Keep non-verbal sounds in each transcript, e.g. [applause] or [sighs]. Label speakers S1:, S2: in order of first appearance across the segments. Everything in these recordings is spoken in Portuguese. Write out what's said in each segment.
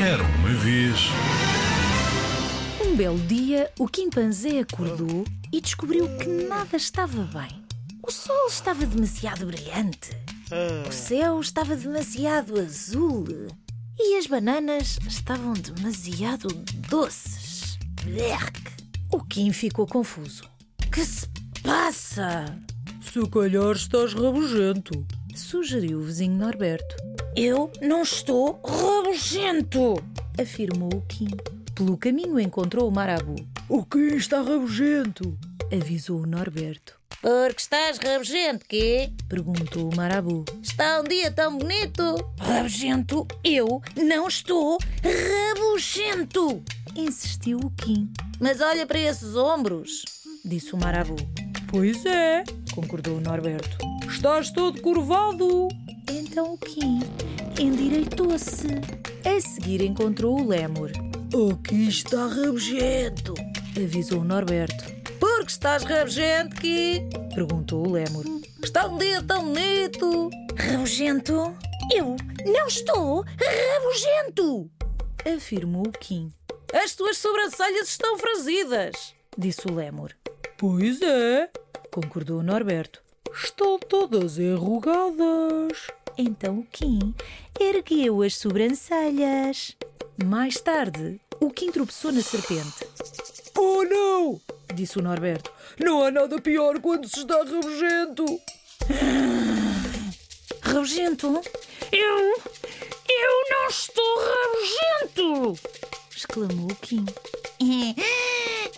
S1: Era uma vez.
S2: Um belo dia, o quimpanzé acordou e descobriu que nada estava bem. O sol estava demasiado brilhante, o céu estava demasiado azul e as bananas estavam demasiado doces. Blech. O Kim ficou confuso. Que se passa?
S3: Se calhar estás rabugento.
S2: Sugeriu o vizinho Norberto.
S4: Eu não estou rabugento,
S2: afirmou o Kim. Pelo caminho encontrou o Marabu.
S3: O que está rabugento?
S2: Avisou o Norberto.
S4: Porque estás rabugento, quê?
S2: Perguntou o Marabu.
S4: Está um dia tão bonito.
S2: Rabugento? Eu não estou rabugento! Insistiu o Kim.
S4: Mas olha para esses ombros,
S2: disse o Marabu.
S3: Pois é,
S2: concordou o Norberto.
S3: Estás todo curvado.
S2: Então o Kim endireitou-se. A seguir encontrou o Lémur.
S3: Aqui está rabugento,
S2: avisou o Norberto.
S4: Porque estás rabugento, que?
S2: Perguntou o Lémur.
S4: Está um dia tão bonito.
S2: Rabugento? Eu não estou rabugento! Afirmou o Kim.
S4: As tuas sobrancelhas estão franzidas,
S2: disse o Lémur.
S3: Pois é,
S2: concordou o Norberto.
S3: Estão todas enrugadas.
S2: Então o Kim ergueu as sobrancelhas. Mais tarde, o Kim tropeçou na serpente.
S3: Oh não!
S2: disse o Norberto.
S3: Não há nada pior quando se está rabugento. [sighs]
S2: Rabugento?
S4: Eu. Eu não estou rabugento!
S2: exclamou o Kim. [laughs]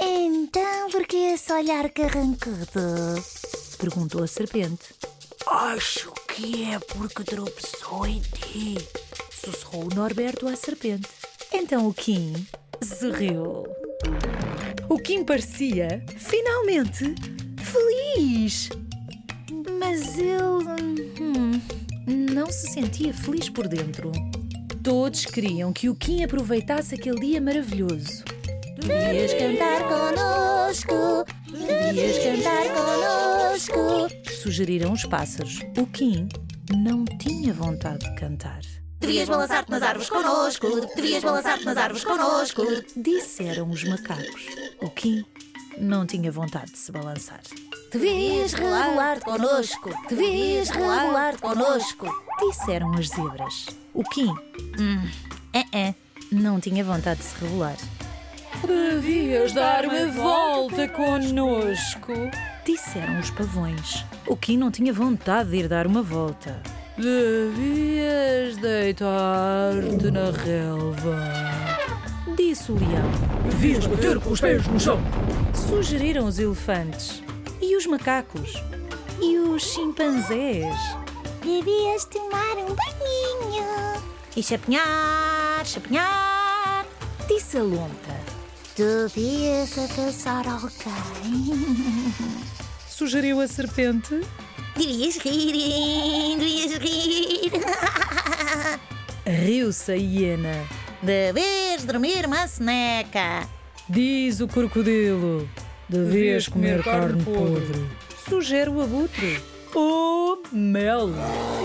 S5: Então, por que esse olhar carrancudo?
S2: Perguntou a serpente.
S3: Acho que é porque tropeçou em ti,
S2: sussurrou o Norberto à serpente. Então o Kim sorriu. O Kim parecia, finalmente, feliz. Mas ele hum, não se sentia feliz por dentro. Todos queriam que o Kim aproveitasse aquele dia maravilhoso.
S5: Devias cantar conosco, devias cantar
S2: sugeriram os pássaros. O Kim não tinha vontade de cantar.
S5: Devias balançar-te nas árvores conosco, devias balançar-te nas árvores conosco,
S2: disseram os macacos. O Kim não tinha vontade de se balançar.
S5: Devias regular-te conosco, devias regular-te conosco,
S2: disseram as zebras. O Kim hum, é, é, não tinha vontade de se regular.
S3: Devias dar uma volta conosco,
S2: disseram os pavões. O Kim não tinha vontade de ir dar uma volta.
S3: Devias deitar-te na relva,
S2: disse o leão.
S3: Devias bater com os pés no chão,
S2: sugeriram os elefantes. E os macacos? E os chimpanzés?
S5: Devias tomar um banhinho
S4: e chapinhar, chapinhar,
S2: disse a lontra.
S5: Devias abraçar alguém,
S2: sugeriu a serpente.
S4: Devias rir, devias rir.
S2: Riu-se a hiena.
S4: Devias dormir uma soneca.
S2: Diz o crocodilo.
S3: Devias comer carne podre.
S2: Sugere o abutre.
S3: Oh, mel!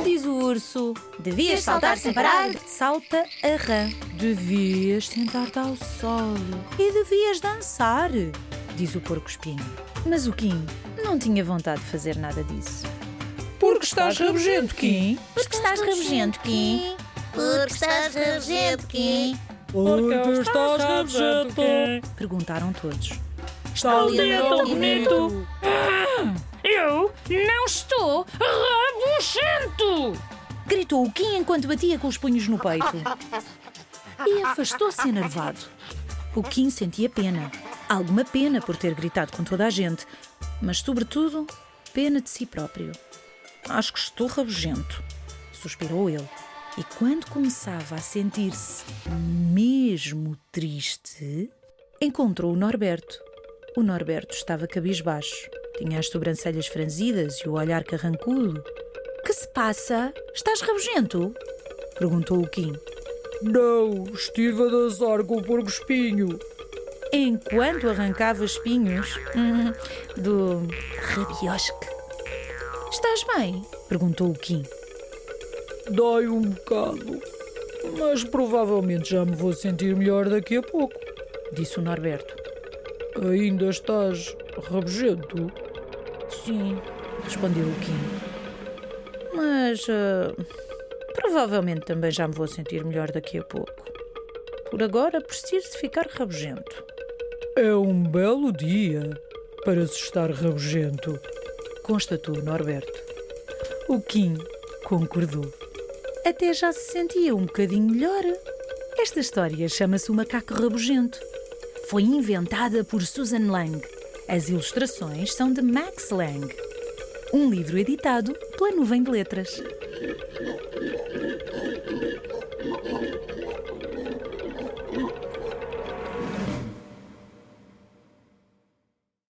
S2: Diz o urso.
S4: Devias saltar sem parar.
S2: Salta a rã.
S3: Devias sentar-te ao sol.
S2: E devias dançar. Diz o porco-espinho. Mas o Kim não tinha vontade de fazer nada disso.
S3: Porque estás rabugento, Kim?
S4: Porque estás rabugento, Kim? Porque estás rabugento, Kim?
S3: Porque estás rabugento,
S2: Perguntaram todos.
S3: Está dia tão bonito.
S4: Eu não estou rabugento!
S2: Gritou o Kim enquanto batia com os punhos no peito. E afastou-se enervado. O Kim sentia pena. Alguma pena por ter gritado com toda a gente, mas, sobretudo, pena de si próprio. Acho que estou rabugento, suspirou ele. E quando começava a sentir-se mesmo triste, encontrou o Norberto. O Norberto estava cabisbaixo. Tinha as sobrancelhas franzidas e o olhar carrancudo. Que se passa? Estás rabugento? Perguntou o Kim.
S3: Não, estive a dançar com o porco espinho.
S2: Enquanto arrancava espinhos hum, do rabiosque. Estás bem? Perguntou o Kim.
S3: Dói um bocado. Mas provavelmente já me vou sentir melhor daqui a pouco,
S2: disse o Norberto.
S3: Ainda estás rabugento?
S2: Sim, respondeu o Kim. Mas uh, provavelmente também já me vou sentir melhor daqui a pouco. Por agora preciso de ficar rabugento.
S3: É um belo dia para se estar rabugento,
S2: constatou Norberto. O Kim concordou. Até já se sentia um bocadinho melhor. Esta história chama-se O Macaco Rabugento. Foi inventada por Susan Lang. As ilustrações são de Max Lang. Um livro editado pela Nuvem de Letras.